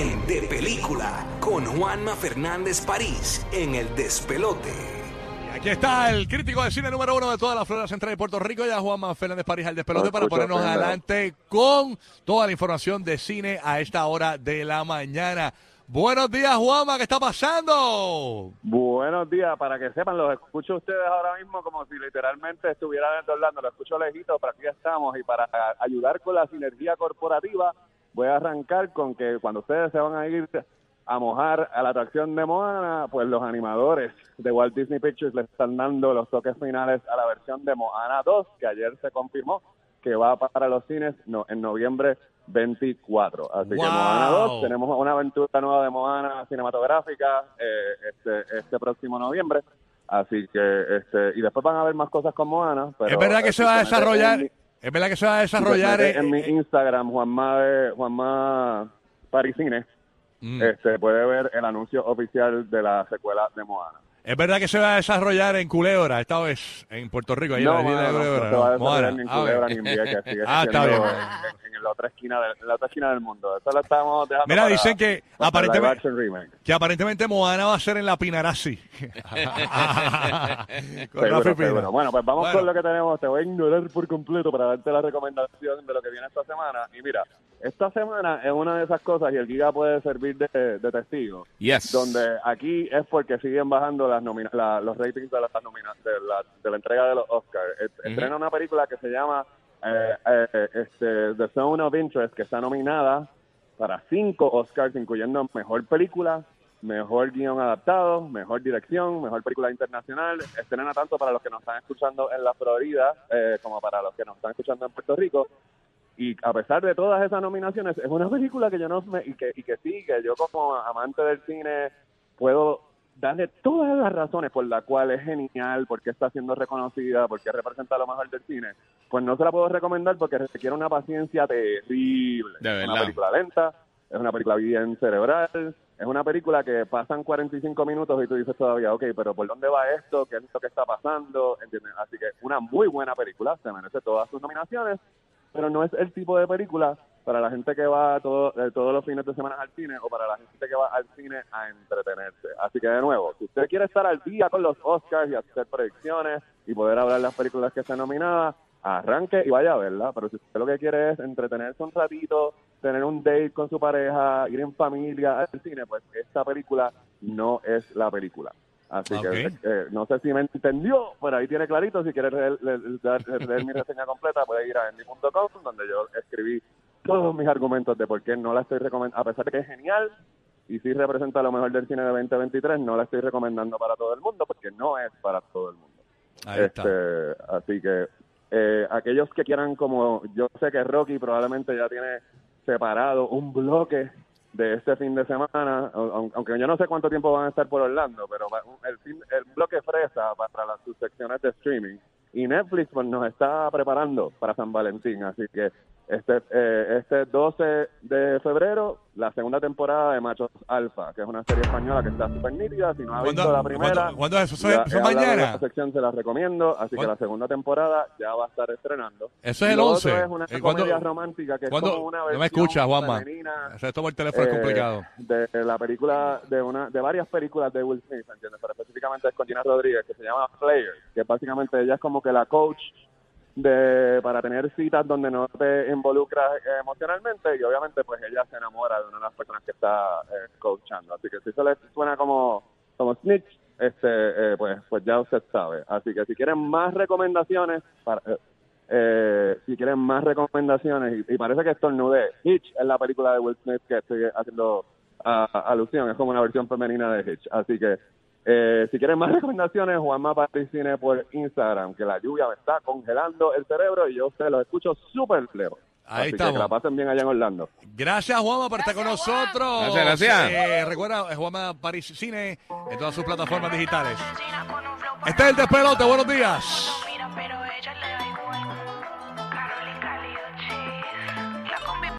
en De Película con Juanma Fernández París en El Despelote. Aquí está el crítico de cine número uno de toda la Florida Central de Puerto Rico, ya Juanma Fernández París al despelote para ponernos adelante con toda la información de cine a esta hora de la mañana. Buenos días, Juanma, ¿qué está pasando? Buenos días, para que sepan, los escucho a ustedes ahora mismo como si literalmente estuvieran en Orlando, los escucho lejito, pero aquí estamos y para ayudar con la sinergia corporativa voy a arrancar con que cuando ustedes se van a ir a mojar a la atracción de Moana, pues los animadores de Walt Disney Pictures le están dando los toques finales a la versión de Moana 2, que ayer se confirmó que va para los cines no, en noviembre 24. Así que. Moana 2, tenemos una aventura nueva de Moana cinematográfica eh, este, este próximo noviembre. Así que, este, y después van a haber más cosas con Moana. Pero es verdad que se va a desarrollar, es verdad que se va a desarrollar en, eh, mi eh, Instagram, Juanma, Juanma Parisines, mm. este, puede ver el anuncio oficial de la secuela de Moana. Es verdad que se va a desarrollar en Culebra, esta vez en Puerto Rico, ahí No, en la de mano, no, Culebra, no se va a ¿no? desarrollar ni en Culebra ni en Vieques, sigue Ah, está bien. En, en la otra esquina de, en la otra esquina del mundo. Eso lo estamos dejando Mira, para- dicen que aparentemente-. Que aparentemente Moana va a ser en la Pinarasi. Con Seguro, Rafi Pina. seguro. Bueno, pues vamos Bueno. con lo que tenemos. Te voy a ignorar por completo para darte la recomendación de lo que viene esta semana. Y mira, esta semana es una de esas cosas y el Giga puede servir de, de testigo. Yes. Donde aquí es porque siguen bajando las la- los ratings de, las nomina- de, la, de la entrega de los Oscars. Estrena una película que se llama eh, eh, este, The Zone of Interest, que está nominada para cinco Oscars, incluyendo Mejor Película, Mejor Guión Adaptado, Mejor Dirección, Mejor Película Internacional. Estrena tanto para los que nos están escuchando en la Florida eh, como para los que nos están escuchando en Puerto Rico. Y a pesar de todas esas nominaciones, es una película que yo no me, y que, y que sí, que yo como amante del cine puedo darle todas las razones por las cuales es genial, porque está siendo reconocida, porque representa lo mejor del cine, pues no se la puedo recomendar porque requiere una paciencia terrible. De Es una película lenta, es una película bien cerebral, es una película que pasan 45 minutos y tú dices todavía, ok, pero ¿por dónde va esto? ¿Qué es lo que está pasando? ¿Entiendes? Así que una muy buena película, se merece todas sus nominaciones, pero no es el tipo de película para la gente que va todo- eh, todos los fines de semana al cine o para la gente que va al cine a entretenerse. Así que de nuevo, si usted quiere estar al día con los Oscars y hacer predicciones y poder hablar las películas que están nominadas, arranque y vaya a verla. Pero si usted lo que quiere es entretenerse un ratito, tener un date con su pareja, ir en familia al cine, pues esta película no es la película. Así Ok. que eh, no sé si me entendió, pero ahí tiene clarito. Si quiere leer, leer- leer- leer mi reseña completa, puede ir a endy.com, donde yo escribí todos mis argumentos de por qué no la estoy recomendando, a pesar de que es genial y sí representa lo mejor del cine de 2023, no la estoy recomendando para todo el mundo, porque no es para todo el mundo. Ahí está. Este, así que eh, aquellos que quieran, como yo sé que Rocky probablemente ya tiene separado un bloque de este fin de semana, au- aunque yo no sé cuánto tiempo van a estar por Orlando, pero el, fin- el bloque fresa para las sus secciones de streaming. Y Netflix pues nos está preparando para San Valentín, así que este eh, este 12 de febrero, la segunda temporada de Machos Alfa, que es una serie española que está súper nítida, si no ha ¿Cuándo- visto la primera... cuándo- es eso? ¿Eso es- ya eso mañana? esta sección se la recomiendo, así que ¿Cuándo? la segunda temporada ya va a estar estrenando. Eso es el lo 11. otro es una Eh, ¿cuándo- comedia romántica que es ¿Cuándo- como una no me versión escuchas, Juanma. femenina, Hacer esto por teléfono es eh, complicado. de la película de una de varias películas de Will Smith, ¿entiendes? Pero específicamente es con Gina Rodríguez, que se llama Player, que básicamente ella es como que la coach de para tener citas donde no te involucras emocionalmente y obviamente pues ella se enamora de una de las personas que está eh, coachando. Así que si eso le suena como como snitch, este eh, pues pues ya usted sabe. Así que si quieren más recomendaciones para eh, eh, si quieren más recomendaciones, y, parece que estornudé, Hitch es la película de Will Smith que estoy haciendo ah, alusión, es como una versión femenina de Hitch. Así que eh, si quieren más recomendaciones, Juanma Paris Cine por Instagram, que la lluvia me está congelando el cerebro y yo ustedes los escucho súper lejos. Ahí Así estamos. que que la pasen bien allá en Orlando. Gracias, Juanma, por estar con nosotros. Gracias, gracias. Eh, recuerda, eh, Juanma París Cine en todas sus plataformas digitales. Este es el despelote. Buenos días. Mira, pero